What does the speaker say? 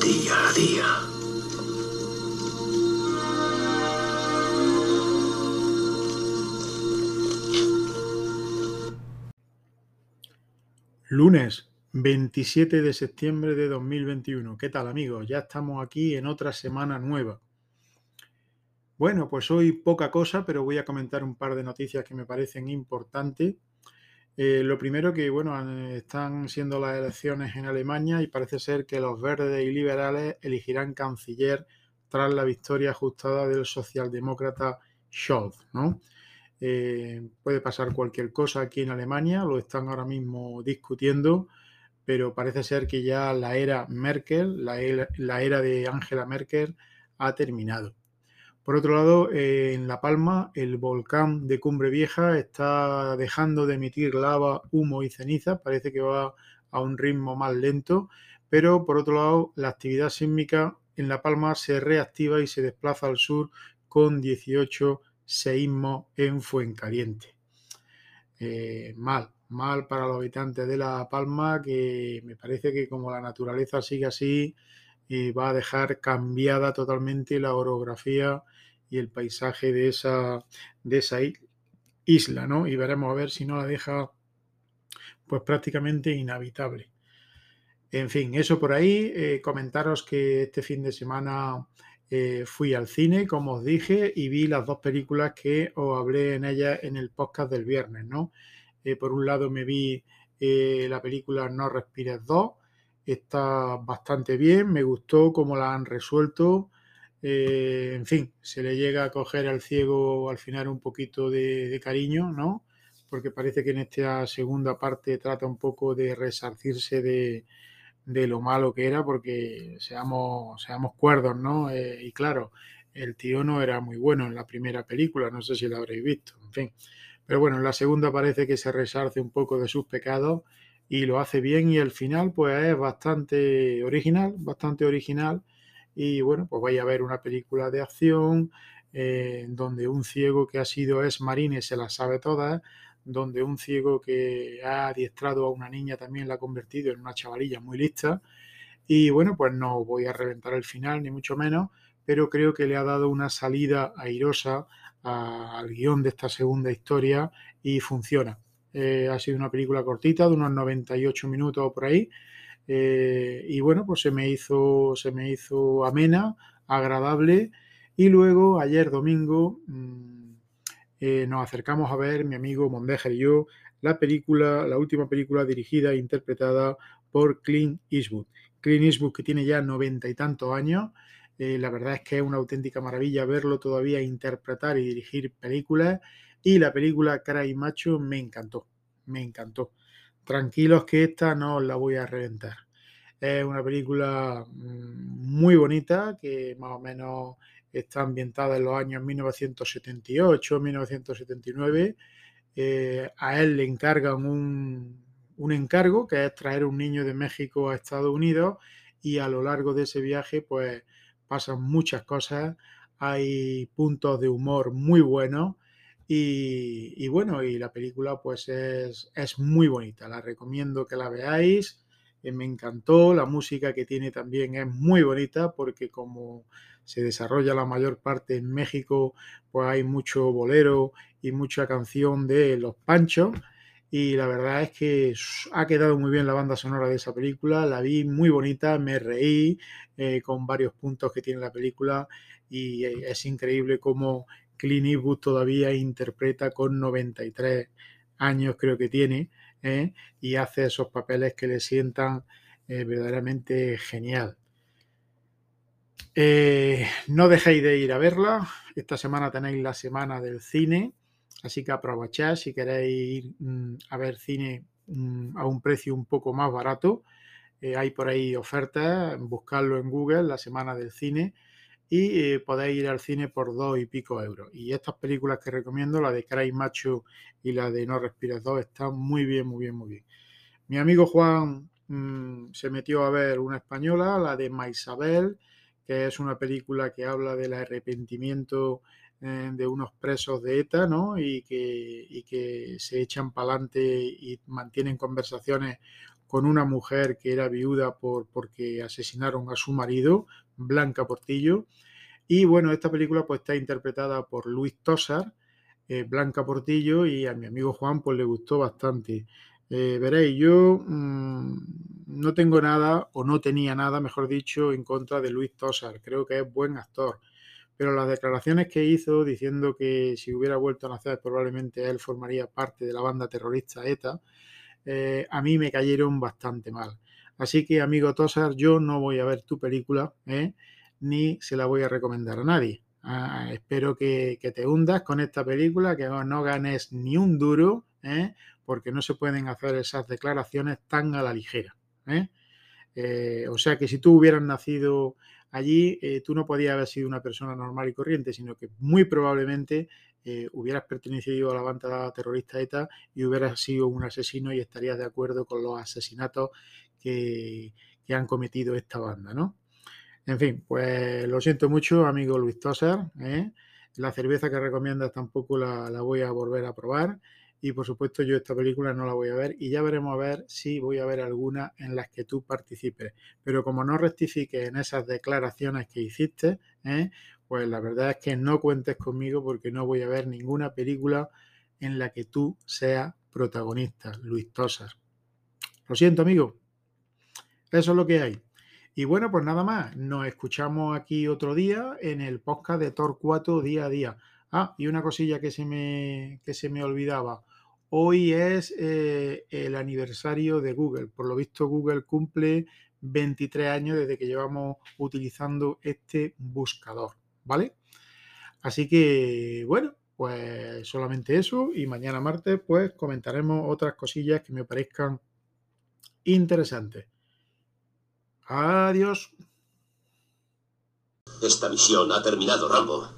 Día a día. Lunes 27 de septiembre de 2021. ¿Qué tal amigos? Ya estamos aquí en otra semana nueva. Bueno, pues hoy poca cosa, pero voy a comentar un par de noticias que me parecen importantes. Eh, lo primero que, bueno, están siendo las elecciones en Alemania y parece ser que los verdes y liberales elegirán canciller tras la victoria ajustada del socialdemócrata Scholz, ¿no? Eh, puede pasar cualquier cosa aquí en Alemania, lo están ahora mismo discutiendo, pero parece ser que ya la era Merkel, la era, de Angela Merkel, ha terminado. Por otro lado, eh, en La Palma, el volcán de Cumbre Vieja está dejando de emitir lava, humo y ceniza, parece que va a un ritmo más lento, pero por otro lado, la actividad sísmica en La Palma se reactiva y se desplaza al sur con 18 seísmo en Fuencaliente. Eh, mal, mal para los habitantes de La Palma, que me parece que como la naturaleza sigue así, eh, va a dejar cambiada totalmente la orografía y el paisaje de esa, de esa isla, ¿no? Y veremos a ver si no la deja pues prácticamente inhabitable. En fin, eso por ahí. Eh, comentaros que este fin de semana eh, fui al cine, como os dije, y vi las dos películas que os hablé en ellas en el podcast del viernes, ¿no? Eh, por un lado me vi la película No Respires 2, está bastante bien, me gustó cómo la han resuelto, en fin, se le llega a coger al ciego al final un poquito de, cariño, ¿no? Porque parece que en esta segunda parte trata un poco de resarcirse de, de lo malo que era, porque seamos, seamos cuerdos, ¿no? Eh, y claro, el tío no era muy bueno en la primera película, no sé si lo habréis visto, en fin. Pero bueno, en la segunda parece que se resarce un poco de sus pecados y lo hace bien y el final pues es bastante original, bastante original y bueno, pues vais a ver una película de acción eh, donde un ciego que ha sido ex marine se la sabe todas, donde un ciego que ha adiestrado a una niña también la ha convertido en una chavalilla muy lista. Y bueno, pues no voy a reventar el final, ni mucho menos, pero creo que le ha dado una salida airosa al guion de esta segunda historia y funciona. Eh, ha sido una película cortita, de unos 98 minutos por ahí. Eh, y bueno, pues se me hizo, se me hizo amena, agradable. Y luego, ayer domingo, mm, eh, nos acercamos a ver, mi amigo Mondeja y yo, la película, la última película dirigida e interpretada por Clint Eastwood. Clint Eastwood que tiene ya noventa y tantos años, la verdad es que es una auténtica maravilla verlo todavía interpretar y dirigir películas y la película Cara y Macho me encantó, me encantó. Tranquilos que esta no la voy a reventar. Es una película mm, muy bonita que más o menos está ambientada en los años 1978, 1979. Eh, a él le encargan un, un, encargo que es traer un niño de México a Estados Unidos y a lo largo de ese viaje pues pasan muchas cosas, hay puntos de humor muy buenos y, bueno, y la película pues es, es, muy bonita, la recomiendo que la veáis, eh, me encantó, la música que tiene también es muy bonita porque como se desarrolla la mayor parte en México, pues hay mucho bolero y mucha canción de Los Panchos. Y la verdad es que ha quedado muy bien la banda sonora de esa película, la vi muy bonita, me reí eh, con varios puntos que tiene la película y eh, es increíble cómo Clint todavía interpreta con 93 años creo que tiene ¿eh? y hace esos papeles que le sientan verdaderamente genial. Eh, no dejéis de ir a verla. Esta semana tenéis la semana del cine, así que aprovechad si queréis ir mm, a ver cine mm, a un precio un poco más barato. Eh, hay por ahí ofertas, buscarlo en Google, la semana del cine, y eh, podéis ir al cine por dos y pico euros. Y estas películas que recomiendo, la de Cry Macho y la de No Respires 2, están muy bien, muy bien, muy bien. Mi amigo Juan mm, se metió a ver una española, la de Maisabel que es una película que habla del arrepentimiento eh, de unos presos de ETA, ¿no? Y que, que se echan para adelante y mantienen conversaciones con una mujer que era viuda por, porque asesinaron a su marido, Blanca Portillo. Y bueno, esta película pues está interpretada por Luis Tosar, eh, Blanca Portillo, y a mi amigo Juan pues le gustó bastante. Eh, veréis, yo mmm, no tengo nada, o no tenía nada, mejor dicho, en contra de Luis Tosar. Creo que es buen actor. Pero las declaraciones que hizo diciendo que si hubiera vuelto a nacer probablemente él formaría parte de la banda terrorista ETA, eh, a mí me cayeron bastante mal. Así que, amigo Tosar, yo no voy a ver tu película, ¿eh? ni se la voy a recomendar a nadie. Ah, espero que, te hundas con esta película, que no ganes ni un duro, ¿eh? porque no se pueden hacer esas declaraciones tan a la ligera. ¿eh? O sea que si tú hubieras nacido allí, tú no podías haber sido una persona normal y corriente, sino que muy probablemente hubieras pertenecido a la banda terrorista ETA y hubieras sido un asesino y estarías de acuerdo con los asesinatos que, han cometido esta banda, ¿no? En fin, pues lo siento mucho, amigo Luis Tosar. ¿eh? La cerveza que recomiendas tampoco la, la, voy a volver a probar. Y por supuesto, yo esta película no la voy a ver. Y ya veremos a ver si voy a ver alguna en las que tú participes. Pero como no rectifiques en esas declaraciones que hiciste, ¿eh? pues la verdad es que no cuentes conmigo porque no voy a ver ninguna película en la que tú seas protagonista, Luis Tosar. Lo siento, amigo. Eso es lo que hay. Y bueno, pues nada más, nos escuchamos aquí otro día en el podcast de Torcuato día a día. Ah, y una cosilla que se me, que se me olvidaba. Hoy es eh, el aniversario de Google. Por lo visto, Google cumple 23 años desde que llevamos utilizando este buscador, ¿vale? Así que, bueno, pues solamente eso. Y mañana martes, pues comentaremos otras cosillas que me parezcan interesantes. Adiós. Esta misión ha terminado, Rambo.